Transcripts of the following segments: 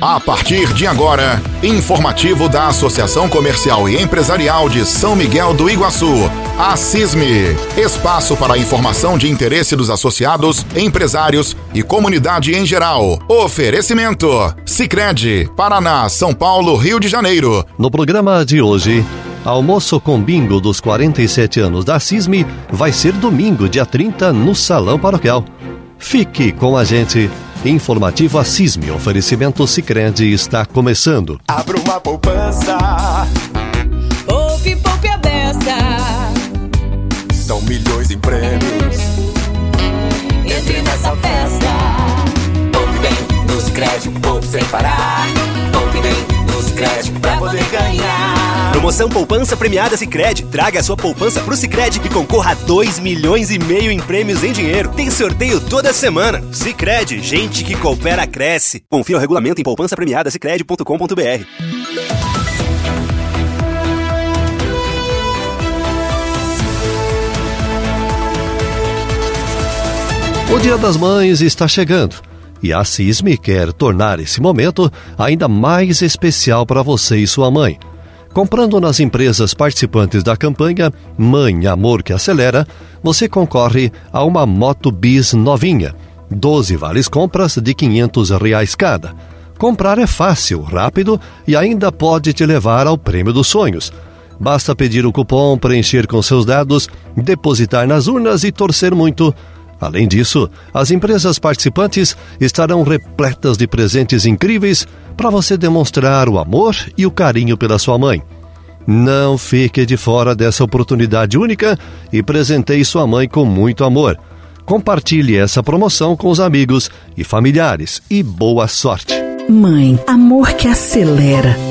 A partir de agora, informativo da Associação Comercial e Empresarial de São Miguel do Iguaçu, a CISME. Espaço para informação de interesse dos associados, empresários e comunidade em geral. Oferecimento: Sicredi, Paraná, São Paulo, Rio de Janeiro. No programa de hoje, almoço com bingo dos 47 anos da CISME vai ser domingo, dia 30, no Salão Paroquial. Fique com a gente. Informativo Assisme, oferecimento Sicredi está começando. Abra uma poupança. Promoção Poupança Premiada Sicredi. Traga a sua poupança pro Sicredi e concorra a 2 milhões e meio em prêmios em dinheiro. Tem sorteio toda semana. Sicredi, gente que coopera cresce. Confira o regulamento em poupança. O Dia das Mães está chegando e a CISME quer tornar esse momento ainda mais especial para você e sua mãe. Comprando nas empresas participantes da campanha Mãe Amor que Acelera, você concorre a uma Moto Bis novinha. 12 vales compras de 500 reais cada. Comprar é fácil, rápido e ainda pode te levar ao prêmio dos sonhos. Basta pedir o cupom, preencher com seus dados, depositar nas urnas e torcer muito. Além disso, as empresas participantes estarão repletas de presentes incríveis para você demonstrar o amor e o carinho pela sua mãe. Não fique de fora dessa oportunidade única e presenteie sua mãe com muito amor. Compartilhe essa promoção com os amigos e familiares e boa sorte. Mãe, amor que acelera.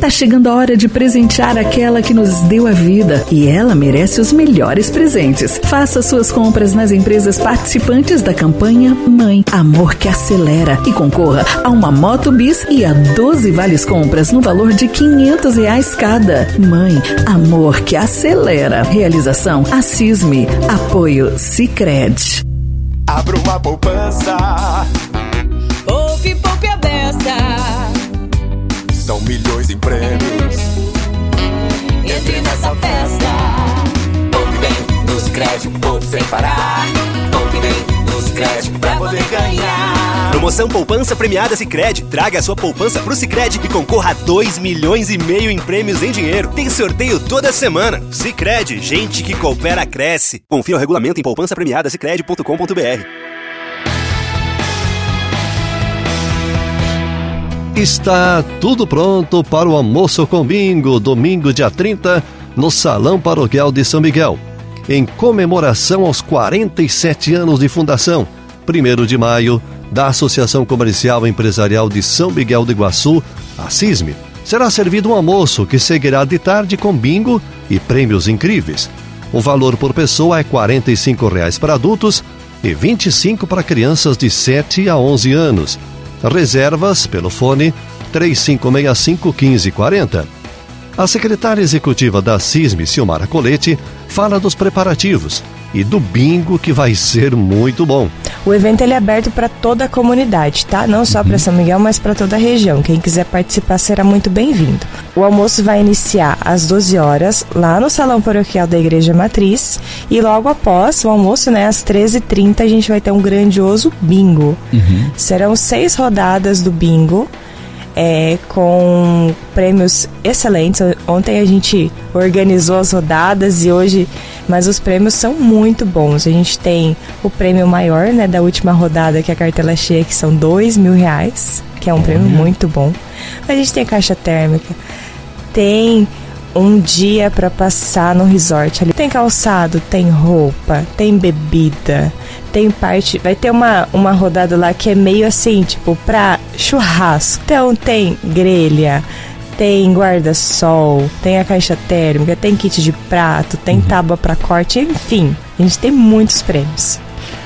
Tá chegando a hora de presentear aquela que nos deu a vida e ela merece os melhores presentes. Faça suas compras nas empresas participantes da campanha Mãe Amor que Acelera e concorra a uma Moto Bis e a 12 vales compras no valor de 500 reais cada. Mãe Amor que Acelera. Realização Assisme. Apoio Cicred. Abra uma poupança. Poupe, poupe a beça. São milhões em prêmios. Entre nessa festa. Poupe bem nos créditos, poupe sem parar. Poupe bem nos créditos pra poder ganhar. Promoção Poupança Premiada Sicredi. Traga a sua poupança pro Sicredi e concorra a 2 milhões e meio em prêmios em dinheiro. Tem sorteio toda semana. Sicredi, gente que coopera cresce. Confira o regulamento em poupança. Está tudo pronto para o almoço com bingo, domingo, dia 30, no Salão Paroquial de São Miguel. Em comemoração aos 47 anos de fundação, 1 de maio, da Associação Comercial Empresarial de São Miguel do Iguaçu, a CISME, será servido um almoço que seguirá de tarde com bingo e prêmios incríveis. O valor por pessoa é 45 reais para adultos e R$ 25 para crianças de 7 a 11 anos. Reservas pelo fone 3565 1540. A secretária executiva da CISME, Silmara Colete, fala dos preparativos e do bingo que vai ser muito bom. O evento ele é aberto para toda a comunidade, tá? Não só para São Miguel, mas para toda a região. Quem quiser participar será muito bem-vindo. O almoço vai iniciar às 12 horas lá no Salão Paroquial da Igreja Matriz e logo após o almoço, né, às 13h30, a gente vai ter um grandioso bingo. Serão seis rodadas do bingo. É, com prêmios excelentes. Ontem a gente organizou as rodadas e hoje, mas os prêmios são muito bons. A gente tem o prêmio maior, né, da última rodada, que é a cartela cheia, que são dois mil reais, que é um prêmio muito bom. A gente tem caixa térmica, tem um dia para passar no resort ali. Tem calçado, tem roupa, tem bebida, tem parte. Vai ter uma, uma rodada lá que é meio assim, tipo, pra churrasco. Então tem grelha, tem guarda-sol, tem a caixa térmica, tem kit de prato, tem tábua para corte, enfim. A gente tem muitos prêmios.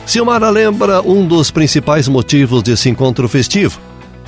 Silmara lembra um dos principais motivos desse encontro festivo: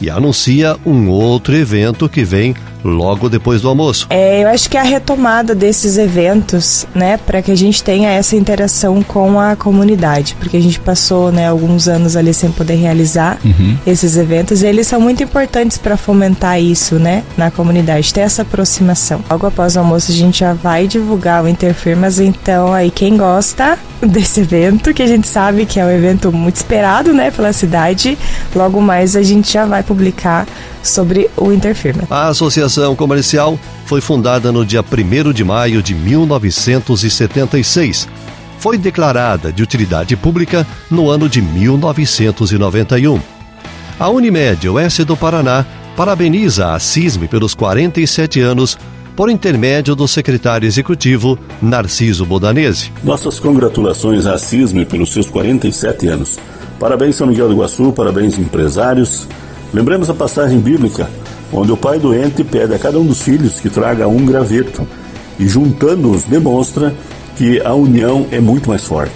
e anuncia um outro evento que vem logo depois do almoço. É, eu acho que é a retomada desses eventos, né, para que a gente tenha essa interação com a comunidade, porque a gente passou, né, alguns anos ali sem poder realizar uhum. esses eventos e eles são muito importantes para fomentar isso, né, na comunidade, ter essa aproximação. Logo após o almoço a gente já vai divulgar o Interfirmas, então aí quem gosta desse evento, que a gente sabe que é um evento muito esperado, né, pela cidade, logo mais a gente já vai publicar sobre o Interfirma. A Associação Comercial foi fundada no dia 1 de maio de 1976. Foi declarada de utilidade pública no ano de 1991. A Unimed Oeste do Paraná parabeniza a CISM pelos 47 anos por intermédio do secretário executivo Narciso Bodanese. Nossas congratulações à CISM pelos seus 47 anos. Parabéns, São Miguel do Iguaçu, parabéns, empresários. Lembremos a passagem bíblica, onde o pai doente pede a cada um dos filhos que traga um graveto e, juntando-os, demonstra que a união é muito mais forte.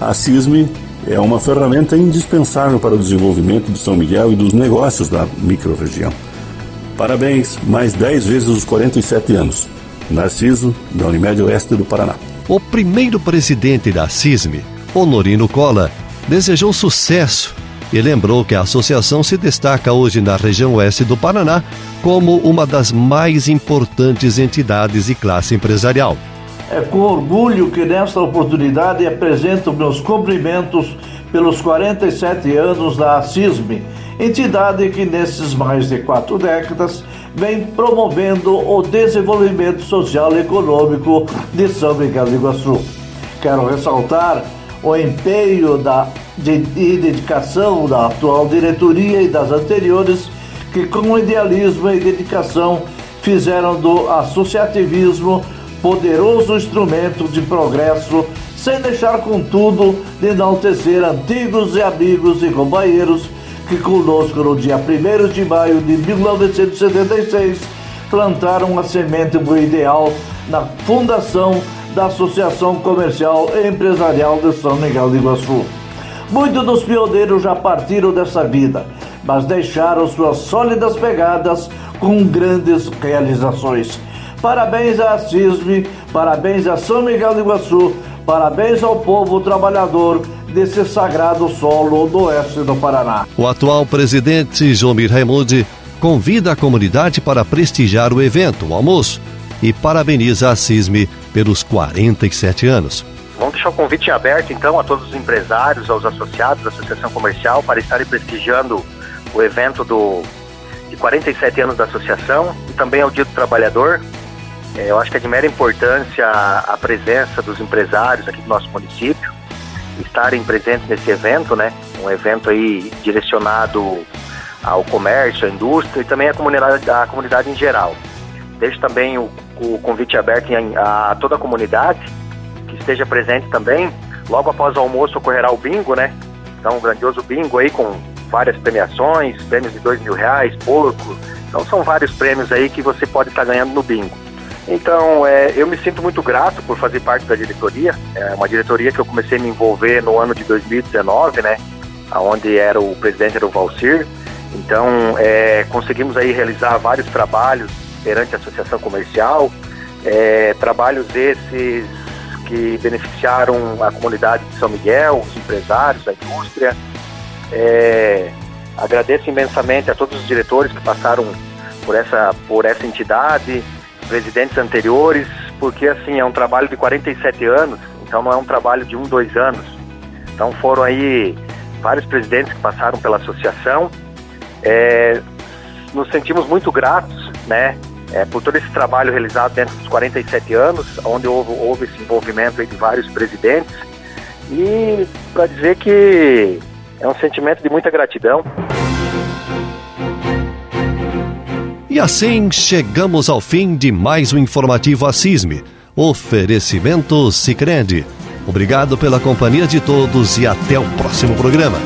A CISME é uma ferramenta indispensável para o desenvolvimento de São Miguel e dos negócios da microrregião. Parabéns, mais 10 vezes os 47 anos. Narciso, da Unimed Oeste do Paraná. O primeiro presidente da CISME, Honorino Cola, desejou sucesso e lembrou que a associação se destaca hoje na região oeste do Paraná como uma das mais importantes entidades de classe empresarial. É com orgulho que nesta oportunidade apresento meus cumprimentos pelos 47 anos da CISME, entidade que nesses mais de quatro décadas vem promovendo o desenvolvimento social e econômico de São Miguel do Iguaçu. Quero ressaltar o empenho da de, e dedicação da atual diretoria e das anteriores, que com idealismo e dedicação fizeram do associativismo poderoso instrumento de progresso, sem deixar, contudo, de enaltecer antigos e amigos e companheiros que conosco no dia 1 de maio de 1976 plantaram a semente do ideal na fundação da Associação Comercial e Empresarial de São Miguel de Iguaçu. Muitos dos pioneiros já partiram dessa vida, mas deixaram suas sólidas pegadas com grandes realizações. Parabéns à CISB, parabéns a São Miguel do Iguaçu, parabéns ao povo trabalhador desse sagrado solo do oeste do Paraná. O atual presidente Jomir Raimundi convida a comunidade para prestigiar o evento, o almoço, e parabeniza a CISME pelos 47 anos. Vamos deixar o convite aberto, então, a todos os empresários, aos associados da Associação Comercial para estarem prestigiando o evento do, de 47 anos da associação e também ao Dia do Trabalhador. É, eu acho que é de mera importância a, presença dos empresários aqui do nosso município, estarem presentes nesse evento, né? Um evento aí direcionado ao comércio, à indústria e também à comunidade, à comunidade em geral. Deixo também o, o convite aberto a toda a comunidade que esteja presente também. Logo após o almoço ocorrerá o bingo, né? Então, um grandioso bingo aí com várias premiações, prêmios de dois mil reais, porco. Então, são vários prêmios aí que você pode estar ganhando no bingo. Então, é, eu me sinto muito grato por fazer parte da diretoria. É uma diretoria que eu comecei a me envolver no ano de 2019, né? Onde era o presidente era o Valcir. Então, é, conseguimos aí realizar vários trabalhos perante a associação comercial, é, trabalhos esses que beneficiaram a comunidade de São Miguel, os empresários, a indústria. É, agradeço imensamente a todos os diretores que passaram por essa, por essa entidade, presidentes anteriores, porque assim é um trabalho de 47 anos, então não é um trabalho de um, dois anos. Então foram aí vários presidentes que passaram pela associação. É, nos sentimos muito gratos, né, é, por todo esse trabalho realizado dentro dos 47 anos, onde houve, houve esse envolvimento de vários presidentes, e para dizer que é um sentimento de muita gratidão. E assim chegamos ao fim de mais um informativo Assisme. Oferecimento Sicredi. Obrigado pela companhia de todos e até o próximo programa.